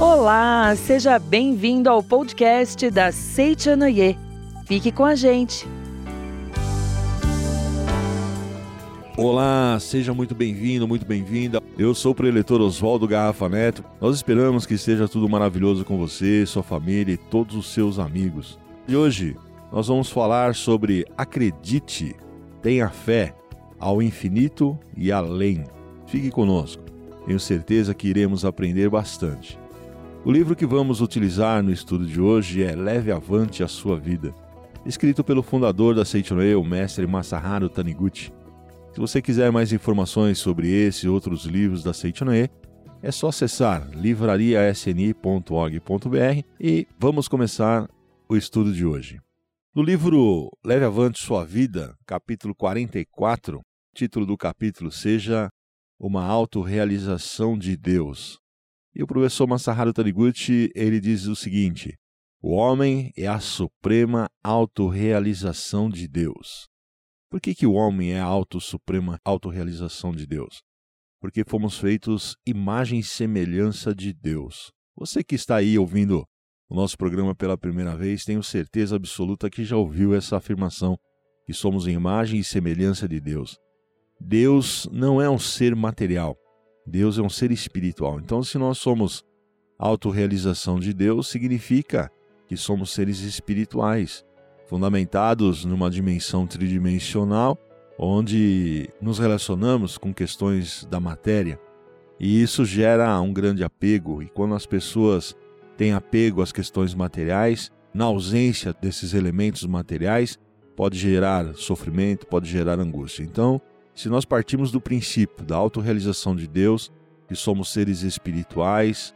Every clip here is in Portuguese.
Olá, seja bem-vindo ao podcast da Seichanoye. Fique com a gente. Olá, seja muito bem-vindo, muito bem-vinda. Eu sou o preletor Oswaldo Garrafa Neto. Nós esperamos que esteja tudo maravilhoso com você, sua família e todos os seus amigos. E hoje nós vamos falar sobre acredite, tenha fé ao infinito e além. Fique conosco. Tenho certeza que iremos aprender bastante. O livro que vamos utilizar no estudo de hoje é Leve Avante a Sua Vida, escrito pelo fundador da Seichonoe, o mestre Masaharu Taniguchi. Se você quiser mais informações sobre esse e outros livros da Seichonoe, é só acessar livrariasni.org.br e vamos começar o estudo de hoje. No livro Leve Avante Sua Vida, capítulo 44, título do capítulo seja Uma Autorrealização de Deus. E o professor Masaharu Taniguchi, ele diz o seguinte: o homem é a suprema autorrealização de Deus. Por que, que o homem é a auto-suprema autorrealização de Deus? Porque fomos feitos imagem e semelhança de Deus. Você que está aí ouvindo o nosso programa pela primeira vez, tenho certeza absoluta que já ouviu essa afirmação, que somos imagem e semelhança de Deus. Deus não é um ser material, Deus é um ser espiritual. Então, se nós somos autorrealização de Deus, significa que somos seres espirituais, fundamentados numa dimensão tridimensional, onde nos relacionamos com questões da matéria. E isso gera um grande apego, e quando as pessoas têm apego às questões materiais, na ausência desses elementos materiais, pode gerar sofrimento, pode gerar angústia. Então, se nós partimos do princípio da autorrealização de Deus, que somos seres espirituais,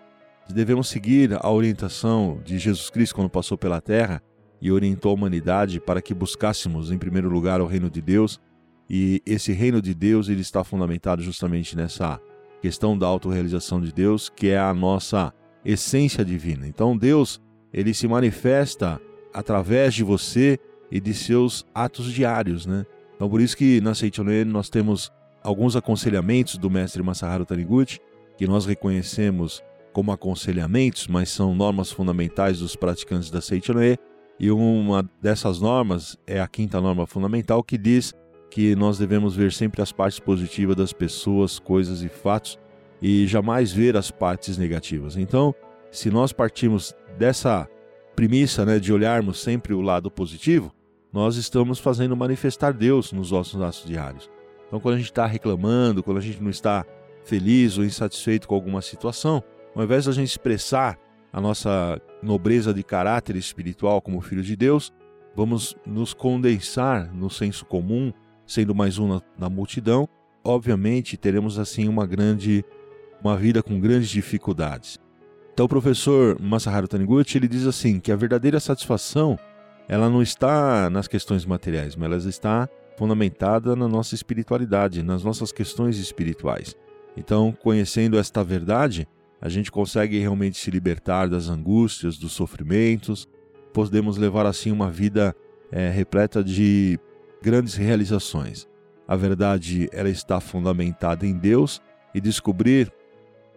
devemos seguir a orientação de Jesus Cristo quando passou pela terra e orientou a humanidade para que buscássemos em primeiro lugar o reino de Deus, e esse reino de Deus ele está fundamentado justamente nessa questão da autorrealização de Deus, que é a nossa essência divina. Então Deus, ele se manifesta através de você e de seus atos diários, né? Então, por isso que na Seichonen nós temos alguns aconselhamentos do mestre Masaharu Taniguchi, que nós reconhecemos como aconselhamentos, mas são normas fundamentais dos praticantes da Seichonen. E uma dessas normas é a quinta norma fundamental, que diz que nós devemos ver sempre as partes positivas das pessoas, coisas e fatos e jamais ver as partes negativas. Então, se nós partimos dessa premissa né, de olharmos sempre o lado positivo, nós estamos fazendo manifestar Deus nos nossos atos diários. Então, quando a gente está reclamando, quando a gente não está feliz ou insatisfeito com alguma situação, ao invés de a gente expressar a nossa nobreza de caráter espiritual como filho de Deus, vamos nos condensar no senso comum, sendo mais um na, na multidão. Obviamente, teremos assim uma grande uma vida com grandes dificuldades. Então, o professor Masaharu Taniguchi ele diz assim que a verdadeira satisfação ela não está nas questões materiais, mas ela está fundamentada na nossa espiritualidade, nas nossas questões espirituais. Então, conhecendo esta verdade, a gente consegue realmente se libertar das angústias, dos sofrimentos, podemos levar assim uma vida é, repleta de grandes realizações. A verdade ela está fundamentada em Deus e descobrir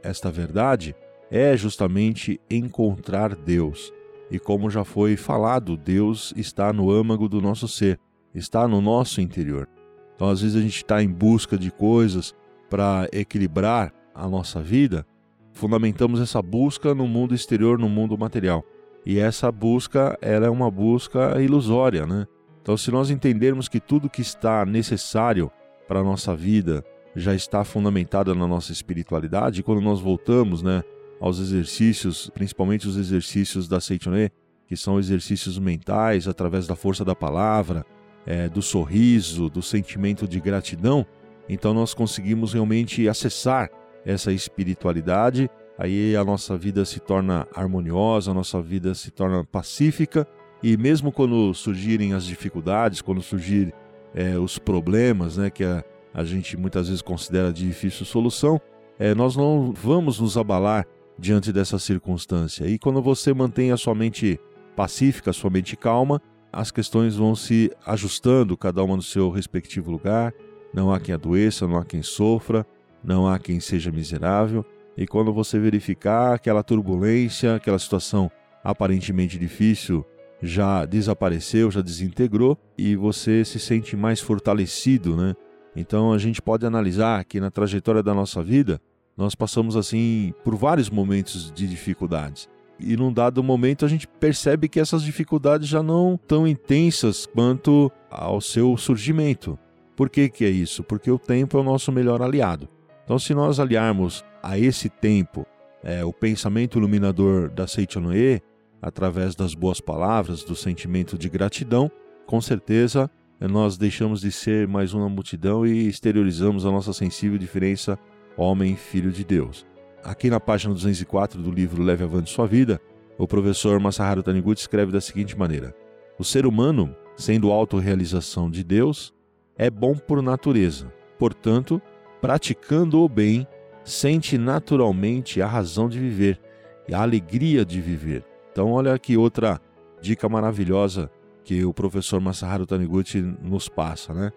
esta verdade é justamente encontrar Deus. E como já foi falado, Deus está no âmago do nosso ser, está no nosso interior. Então, às vezes, a gente está em busca de coisas para equilibrar a nossa vida, fundamentamos essa busca no mundo exterior, no mundo material. E essa busca é uma busca ilusória, né? Então, se nós entendermos que tudo que está necessário para a nossa vida já está fundamentado na nossa espiritualidade, quando nós voltamos, né, aos exercícios, principalmente os exercícios da Seichoné, que são exercícios mentais através da força da palavra, é, do sorriso, do sentimento de gratidão, então nós conseguimos realmente acessar essa espiritualidade. Aí a nossa vida se torna harmoniosa, a nossa vida se torna pacífica e mesmo quando surgirem as dificuldades, quando surgirem é, os problemas, né, que a, a gente muitas vezes considera de difícil solução, é, nós não vamos nos abalar diante dessa circunstância. E quando você mantém a sua mente pacífica, a sua mente calma, as questões vão se ajustando, cada uma no seu respectivo lugar. Não há quem adoeça, não há quem sofra. não há quem seja miserável. E quando você verificar aquela turbulência, aquela situação aparentemente difícil, já desapareceu, já desintegrou e você se sente mais fortalecido, né? Então a gente pode analisar que na trajetória da nossa vida nós passamos assim por vários momentos de dificuldades. E num dado momento a gente percebe que essas dificuldades já não tão intensas quanto ao seu surgimento. Por que, que é isso? Porque o tempo é o nosso melhor aliado. Então, se nós aliarmos a esse tempo é, o pensamento iluminador da Seichonoe, através das boas palavras, do sentimento de gratidão, com certeza nós deixamos de ser mais uma multidão e exteriorizamos a nossa sensível diferença homem filho de Deus. Aqui na página 204 do livro Leve Avante Sua Vida, o professor Masaharu Taniguchi escreve da seguinte maneira: O ser humano, sendo autorrealização de Deus, é bom por natureza. Portanto, praticando o bem, sente naturalmente a razão de viver e a alegria de viver. Então, olha aqui outra dica maravilhosa que o professor Masaharu Taniguchi nos passa, né?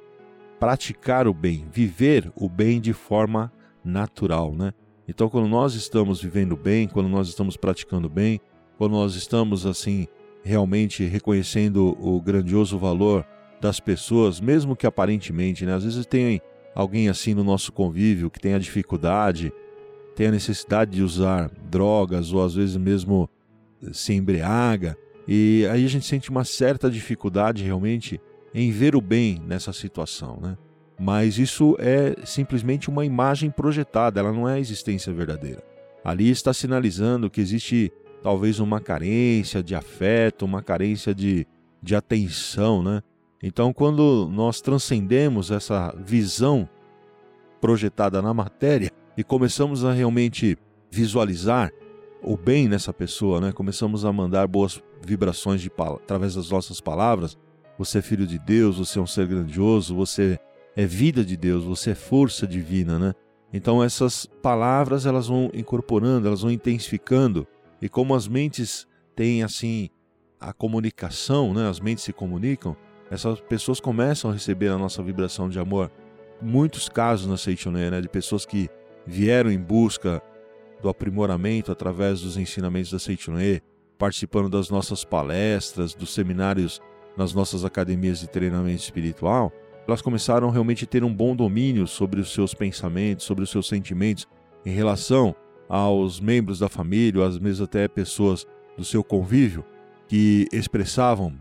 Praticar o bem, viver o bem de forma natural, né? Então, quando nós estamos vivendo bem, quando nós estamos praticando bem, quando nós estamos assim realmente reconhecendo o grandioso valor das pessoas, mesmo que aparentemente, né? Às vezes tem alguém assim no nosso convívio que tem a dificuldade, tem a necessidade de usar drogas ou às vezes mesmo se embriaga, e aí a gente sente uma certa dificuldade realmente em ver o bem nessa situação, né? Mas isso é simplesmente uma imagem projetada, ela não é a existência verdadeira. Ali está sinalizando que existe talvez uma carência de afeto, uma carência de, de atenção, né? Então, quando nós transcendemos essa visão projetada na matéria e começamos a realmente visualizar o bem nessa pessoa, né? Começamos a mandar boas vibrações de, através das nossas palavras. Você é filho de Deus, você é um ser grandioso, você é vida de Deus, você é força divina, né? Então essas palavras elas vão incorporando, elas vão intensificando e como as mentes têm assim a comunicação, né? As mentes se comunicam, essas pessoas começam a receber a nossa vibração de amor. Muitos casos na Seichoné, né? De pessoas que vieram em busca do aprimoramento através dos ensinamentos da Seichoné, participando das nossas palestras, dos seminários nas nossas academias de treinamento espiritual, elas começaram realmente a ter um bom domínio sobre os seus pensamentos, sobre os seus sentimentos em relação aos membros da família, às vezes até pessoas do seu convívio, que expressavam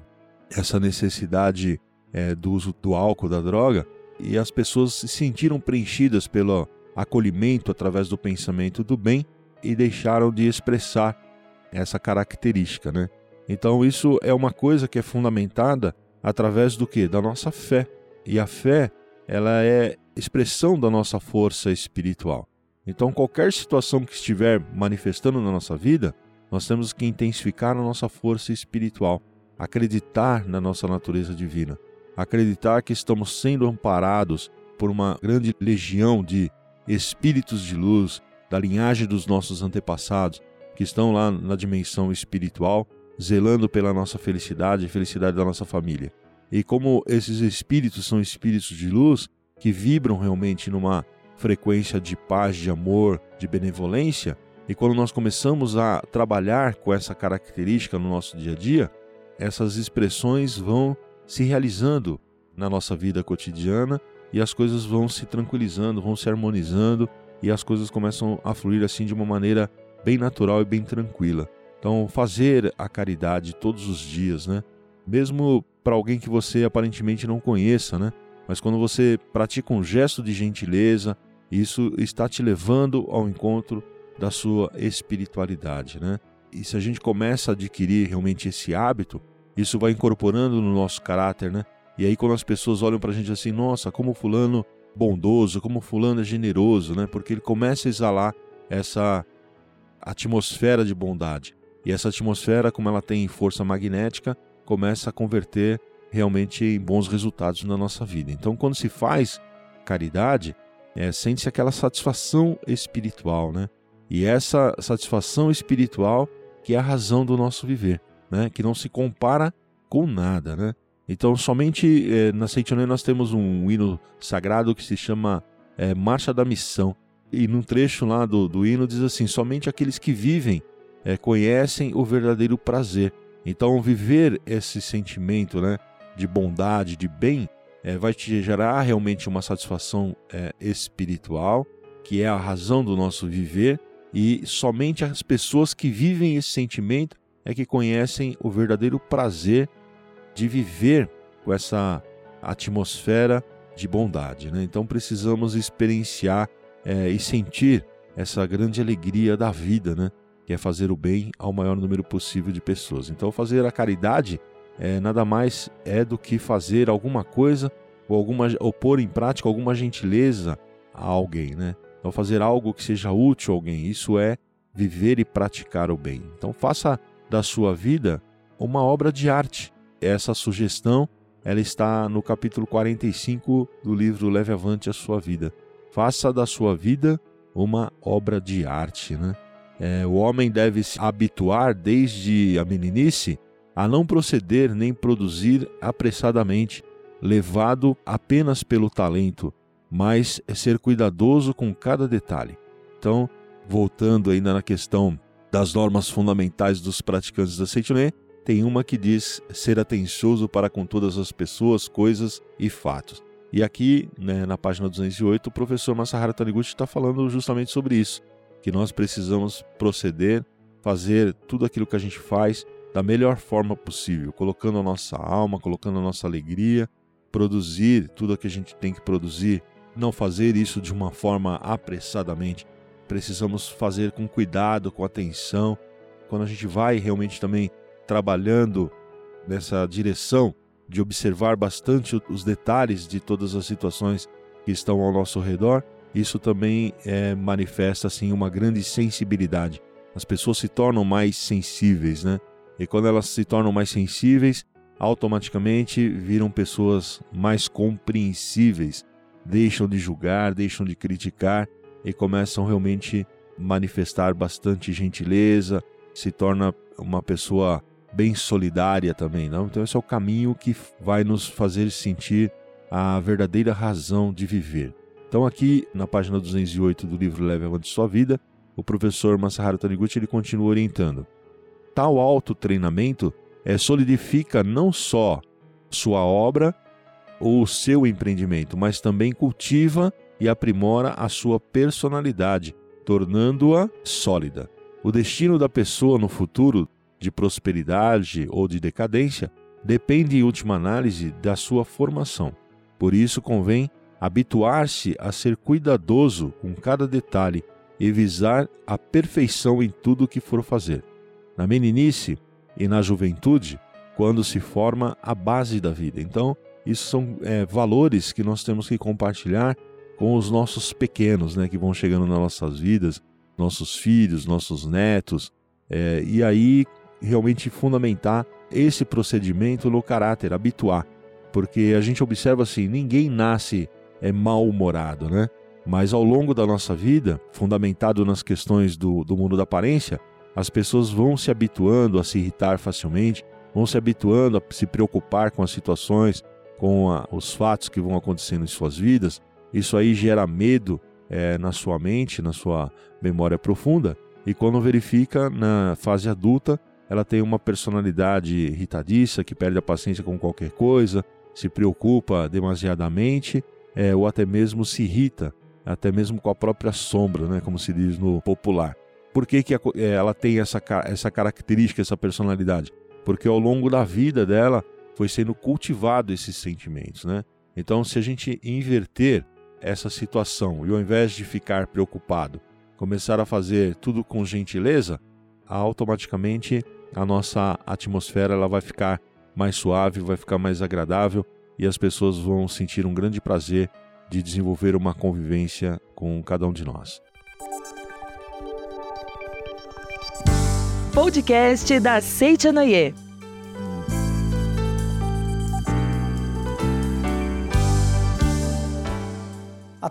essa necessidade é, do uso do álcool, da droga, e as pessoas se sentiram preenchidas pelo acolhimento através do pensamento do bem e deixaram de expressar essa característica, né? Então isso é uma coisa que é fundamentada através do que? Da nossa fé. E a fé, ela é expressão da nossa força espiritual. Então, qualquer situação que estiver manifestando na nossa vida, nós temos que intensificar a nossa força espiritual, acreditar na nossa natureza divina, acreditar que estamos sendo amparados por uma grande legião de espíritos de luz da linhagem dos nossos antepassados, que estão lá na dimensão espiritual, zelando pela nossa felicidade e felicidade da nossa família. E como esses espíritos são espíritos de luz que vibram realmente numa frequência de paz, de amor, de benevolência, e quando nós começamos a trabalhar com essa característica no nosso dia a dia, essas expressões vão se realizando na nossa vida cotidiana e as coisas vão se tranquilizando, vão se harmonizando e as coisas começam a fluir assim de uma maneira bem natural e bem tranquila. Então, fazer a caridade todos os dias, né? Mesmo para alguém que você aparentemente não conheça, né? Mas quando você pratica um gesto de gentileza, isso está te levando ao encontro da sua espiritualidade, né? E se a gente começa a adquirir realmente esse hábito, isso vai incorporando no nosso caráter, né? E aí quando as pessoas olham para a gente assim, nossa, como fulano bondoso, como fulano é generoso, né? Porque ele começa a exalar essa atmosfera de bondade. E essa atmosfera, como ela tem força magnética, começa a converter realmente em bons resultados na nossa vida. Então, quando se faz caridade, é, sente-se aquela satisfação espiritual, né? E essa satisfação espiritual que é a razão do nosso viver, né? Que não se compara com nada, né? Então, somente é, na Seitonê nós temos um hino sagrado que se chama é, Marcha da Missão. E num trecho lá do, do hino diz assim: somente aqueles que vivem é, conhecem o verdadeiro prazer. Então, viver esse sentimento né, de bondade, de bem, é, vai te gerar realmente uma satisfação é, espiritual, que é a razão do nosso viver, e somente as pessoas que vivem esse sentimento é que conhecem o verdadeiro prazer de viver com essa atmosfera de bondade. Né? Então precisamos experienciar é, e sentir essa grande alegria da vida, né? Que é fazer o bem ao maior número possível de pessoas. Então fazer a caridade é, nada mais é do que fazer alguma coisa ou, alguma, ou pôr em prática alguma gentileza a alguém. Né? Então fazer algo que seja útil a alguém, isso é viver e praticar o bem. Então faça da sua vida uma obra de arte. Essa sugestão ela está no capítulo 45 do livro Leve Avante a Sua Vida. Faça da sua vida uma obra de arte. Né? É, o homem deve se habituar desde a meninice a não proceder nem produzir apressadamente, levado apenas pelo talento, mas ser cuidadoso com cada detalhe. Então, voltando ainda na questão das normas fundamentais dos praticantes da Seitiné, tem uma que diz ser atencioso para com todas as pessoas, coisas e fatos. E aqui, né, na página 208, o professor Masahara Taniguchi está falando justamente sobre isso, que nós precisamos proceder, fazer tudo aquilo que a gente faz da melhor forma possível, colocando a nossa alma, colocando a nossa alegria, produzir tudo o que a gente tem que produzir, não fazer isso de uma forma apressadamente. Precisamos fazer com cuidado, com atenção. Quando a gente vai realmente também trabalhando nessa direção de observar bastante os detalhes de todas as situações que estão ao nosso redor, isso também é, manifesta assim uma grande sensibilidade. As pessoas se tornam mais sensíveis, né? E quando elas se tornam mais sensíveis, automaticamente viram pessoas mais compreensíveis, deixam de julgar, deixam de criticar e começam realmente manifestar bastante gentileza, se torna uma pessoa bem solidária também, não? Então esse é o caminho que vai nos fazer sentir a verdadeira razão de viver. Então aqui na página 208 do livro Leve Avante Sua Vida, o professor Masaharu Taniguchi ele continua orientando. Tal autotreinamento é, solidifica não só sua obra ou seu empreendimento, mas também cultiva e aprimora a sua personalidade, tornando-a sólida. O destino da pessoa no futuro de prosperidade ou de decadência depende, em última análise, da sua formação. Por isso, convém habituar-se a ser cuidadoso com cada detalhe e visar a perfeição em tudo o que for fazer. Na meninice e na juventude, quando se forma a base da vida. Então, isso são é, valores que nós temos que compartilhar com os nossos pequenos, né, que vão chegando nas nossas vidas, nossos filhos, nossos netos, é, e aí realmente fundamentar esse procedimento no caráter, habituar. Porque a gente observa assim, ninguém nasce é mal-humorado, né? Mas ao longo da nossa vida, fundamentado nas questões do, do mundo da aparência, as pessoas vão se habituando a se irritar facilmente, vão se habituando a se preocupar com as situações, com a, os fatos que vão acontecendo em suas vidas. Isso aí gera medo é, na sua mente, na sua memória profunda. E quando verifica na fase adulta, ela tem uma personalidade irritadiça, que perde a paciência com qualquer coisa, se preocupa demasiadamente, é, ou até mesmo se irrita, até mesmo com a própria sombra, né, como se diz no popular. Por que, que é, ela tem essa, essa característica, essa personalidade? Porque ao longo da vida dela foi sendo cultivado esses sentimentos, né? Então, se a gente inverter essa situação e ao invés de ficar preocupado, começar a fazer tudo com gentileza, automaticamente a nossa atmosfera ela vai ficar mais suave, vai ficar mais agradável e as pessoas vão sentir um grande prazer de desenvolver uma convivência com cada um de nós. Podcast da Seitianoye. A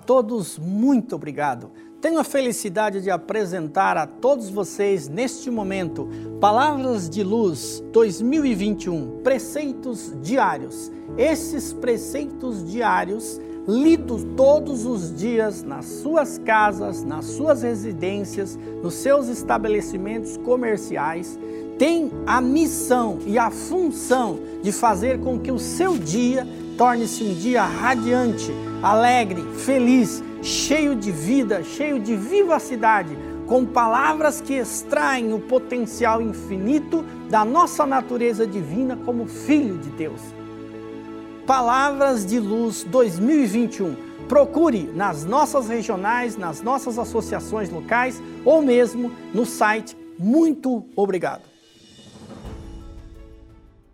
todos, muito obrigado. Tenho a felicidade de apresentar a todos vocês neste momento Palavras de Luz 2021, preceitos diários. Esses preceitos diários lido todos os dias nas suas casas, nas suas residências, nos seus estabelecimentos comerciais, tem a missão e a função de fazer com que o seu dia torne-se um dia radiante, alegre, feliz, cheio de vida, cheio de vivacidade, com palavras que extraem o potencial infinito da nossa natureza divina como filho de Deus. Palavras de Luz 2021. Procure nas nossas regionais, nas nossas associações locais ou mesmo no site. Muito obrigado.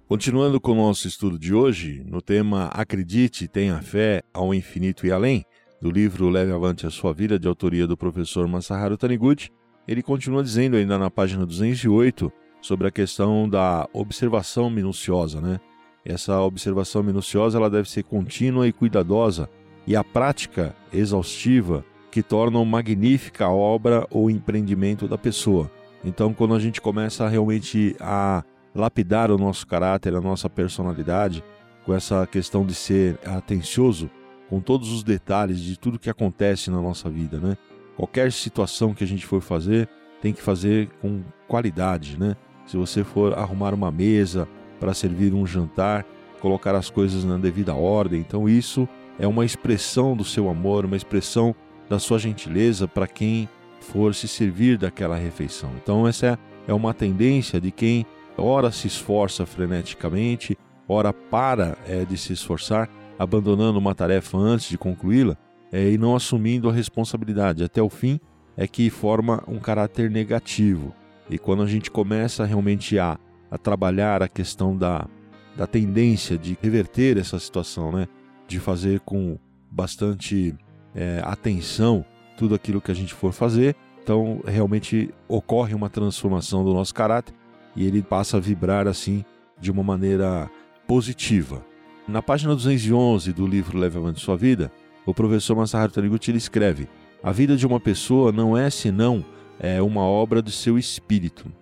Continuando com o nosso estudo de hoje, no tema Acredite, tenha fé ao infinito e além, do livro Leve Avante a Sua Vida, de autoria do professor Masaharu Taniguchi, ele continua dizendo ainda na página 208 sobre a questão da observação minuciosa, né? Essa observação minuciosa ela deve ser contínua e cuidadosa, e a prática exaustiva que tornam magnífica a obra ou empreendimento da pessoa. Então, quando a gente começa realmente a lapidar o nosso caráter, a nossa personalidade, com essa questão de ser atencioso com todos os detalhes de tudo que acontece na nossa vida, né? Qualquer situação que a gente for fazer, tem que fazer com qualidade, né? Se você for arrumar uma mesa, para servir um jantar, colocar as coisas na devida ordem. Então, isso é uma expressão do seu amor, uma expressão da sua gentileza para quem for se servir daquela refeição. Então, essa é uma tendência de quem ora se esforça freneticamente, ora para é, de se esforçar, abandonando uma tarefa antes de concluí-la é, e não assumindo a responsabilidade até o fim, é que forma um caráter negativo. E quando a gente começa realmente a a trabalhar a questão da, da tendência de reverter essa situação, né? de fazer com bastante é, atenção tudo aquilo que a gente for fazer. Então, realmente ocorre uma transformação do nosso caráter e ele passa a vibrar assim de uma maneira positiva. Na página 211 do livro Leve Avante Sua Vida, o professor Masaharu Taniguchi escreve: A vida de uma pessoa não é senão é, uma obra do seu espírito.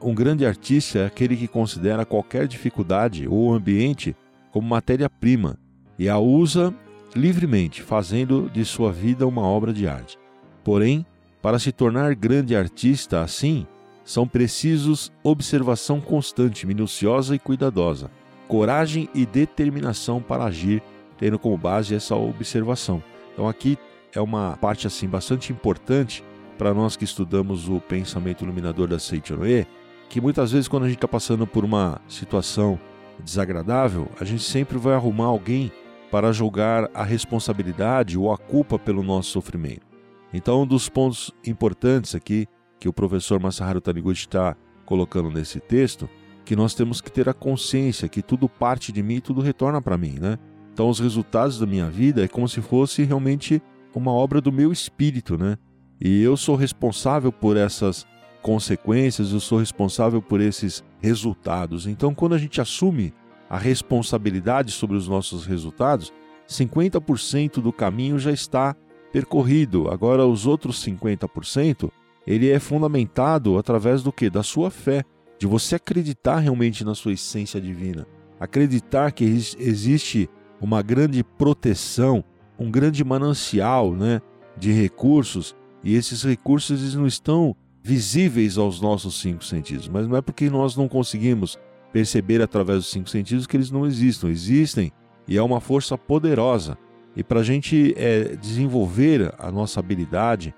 Um grande artista é aquele que considera qualquer dificuldade ou ambiente como matéria-prima e a usa livremente, fazendo de sua vida uma obra de arte. Porém, para se tornar grande artista assim, são precisos observação constante, minuciosa e cuidadosa, coragem e determinação para agir, tendo como base essa observação. Então aqui é uma parte assim bastante importante para nós que estudamos o pensamento iluminador da Seichonoe, que muitas vezes quando a gente está passando por uma situação desagradável, a gente sempre vai arrumar alguém para julgar a responsabilidade ou a culpa pelo nosso sofrimento. Então, um dos pontos importantes aqui que o professor Masaharu Taniguchi está colocando nesse texto, que nós temos que ter a consciência que tudo parte de mim e tudo retorna para mim, né? Então, os resultados da minha vida é como se fosse realmente uma obra do meu espírito, né? E eu sou responsável por essas consequências, eu sou responsável por esses resultados. Então, quando a gente assume a responsabilidade sobre os nossos resultados, 50% do caminho já está percorrido. Agora, os outros 50%, ele é fundamentado através do que? Da sua fé, de você acreditar realmente na sua essência divina, acreditar que existe uma grande proteção, um grande manancial, né, de recursos, e esses recursos eles não estão visíveis aos nossos cinco sentidos, mas não é porque nós não conseguimos perceber através dos cinco sentidos que eles não existam. Existem e é uma força poderosa. E para a gente é, desenvolver a nossa habilidade,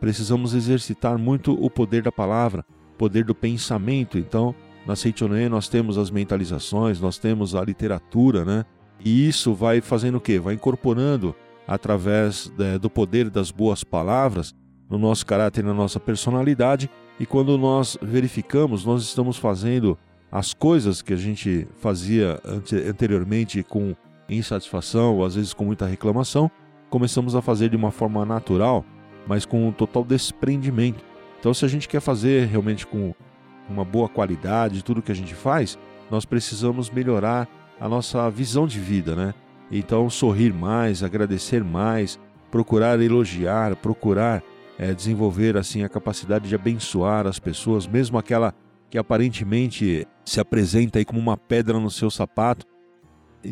precisamos exercitar muito o poder da palavra, poder do pensamento. Então, na Seichonen nós temos as mentalizações, nós temos a literatura, né? E isso vai fazendo o quê? Vai incorporando através é, do poder das boas palavras no nosso caráter na nossa personalidade. E quando nós verificamos, nós estamos fazendo as coisas que a gente fazia anteriormente com insatisfação, ou às vezes com muita reclamação, começamos a fazer de uma forma natural, mas com um total desprendimento. Então, se a gente quer fazer realmente com uma boa qualidade tudo que a gente faz, nós precisamos melhorar a nossa visão de vida, né? Então, sorrir mais, agradecer mais, procurar elogiar, procurar é, desenvolver assim a capacidade de abençoar as pessoas, mesmo aquela que aparentemente se apresenta aí como uma pedra no seu sapato,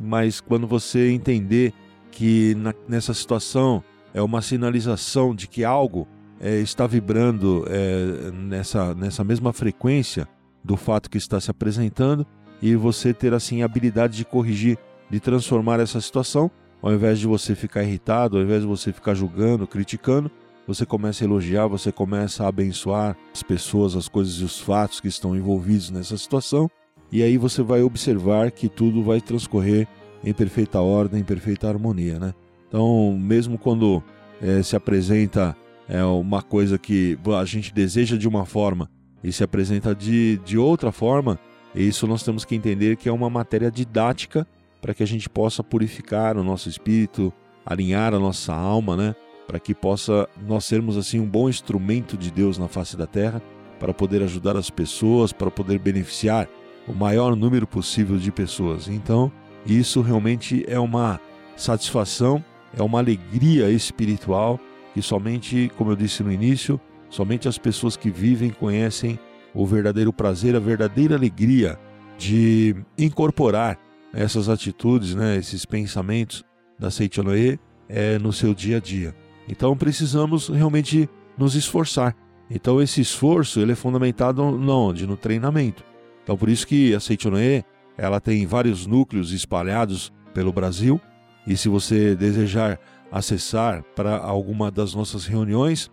mas quando você entender que na, nessa situação é uma sinalização de que algo é, está vibrando é, nessa, nessa mesma frequência do fato que está se apresentando e você ter assim a habilidade de corrigir, de transformar essa situação, ao invés de você ficar irritado, ao invés de você ficar julgando, criticando, você começa a elogiar, você começa a abençoar as pessoas, as coisas e os fatos que estão envolvidos nessa situação, e aí você vai observar que tudo vai transcorrer em perfeita ordem, em perfeita harmonia, né? Então, mesmo quando é, se apresenta é, uma coisa que a gente deseja de uma forma e se apresenta de, de outra forma, isso nós temos que entender que é uma matéria didática para que a gente possa purificar o nosso espírito, alinhar a nossa alma, né? para que possa nós sermos assim um bom instrumento de Deus na face da terra, para poder ajudar as pessoas, para poder beneficiar o maior número possível de pessoas. Então, isso realmente é uma satisfação, é uma alegria espiritual que somente, como eu disse no início, somente as pessoas que vivem conhecem o verdadeiro prazer, a verdadeira alegria de incorporar essas atitudes, né, esses pensamentos da Seichonoe é, no seu dia a dia. Então precisamos realmente nos esforçar. Então esse esforço ele é fundamentado onde? No treinamento. Então por isso que a Seichonoe, ela tem vários núcleos espalhados pelo Brasil e se você desejar acessar para alguma das nossas reuniões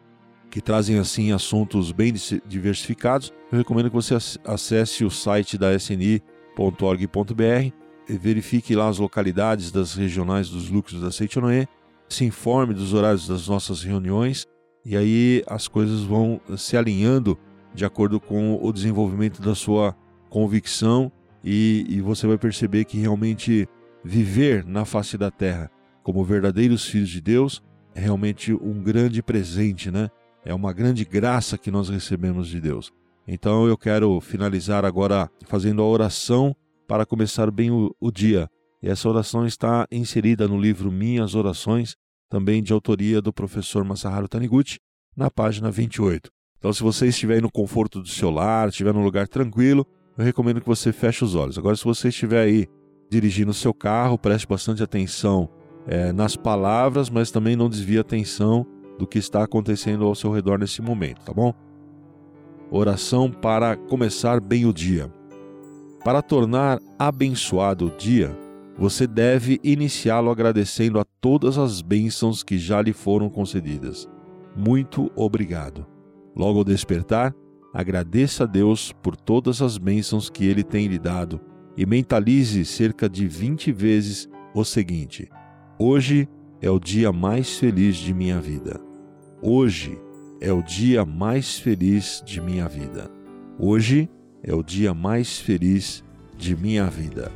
que trazem assim assuntos bem diversificados, eu recomendo que você acesse o site da sni.org.br verifique lá as localidades das regionais dos núcleos da Seichonoe se informe dos horários das nossas reuniões e aí as coisas vão se alinhando de acordo com o desenvolvimento da sua convicção e, e você vai perceber que realmente viver na face da terra como verdadeiros filhos de Deus é realmente um grande presente, né? É uma grande graça que nós recebemos de Deus. Então eu quero finalizar agora fazendo a oração para começar bem o, o dia. E essa oração está inserida no livro Minhas Orações, também de autoria do professor Masaharu Taniguchi, na página 28. Então, se você estiver no conforto do seu lar, estiver num lugar tranquilo, eu recomendo que você feche os olhos. Agora, se você estiver aí dirigindo o seu carro, preste bastante atenção é, nas palavras, mas também não desvie a atenção do que está acontecendo ao seu redor nesse momento, tá bom? Oração para começar bem o dia. Para tornar abençoado o dia, você deve iniciá-lo agradecendo a todas as bênçãos que já lhe foram concedidas. Muito obrigado. Logo ao despertar, agradeça a Deus por todas as bênçãos que ele tem lhe dado e mentalize cerca de 20 vezes o seguinte: Hoje é o dia mais feliz de minha vida. Hoje é o dia mais feliz de minha vida. Hoje é o dia mais feliz de minha vida.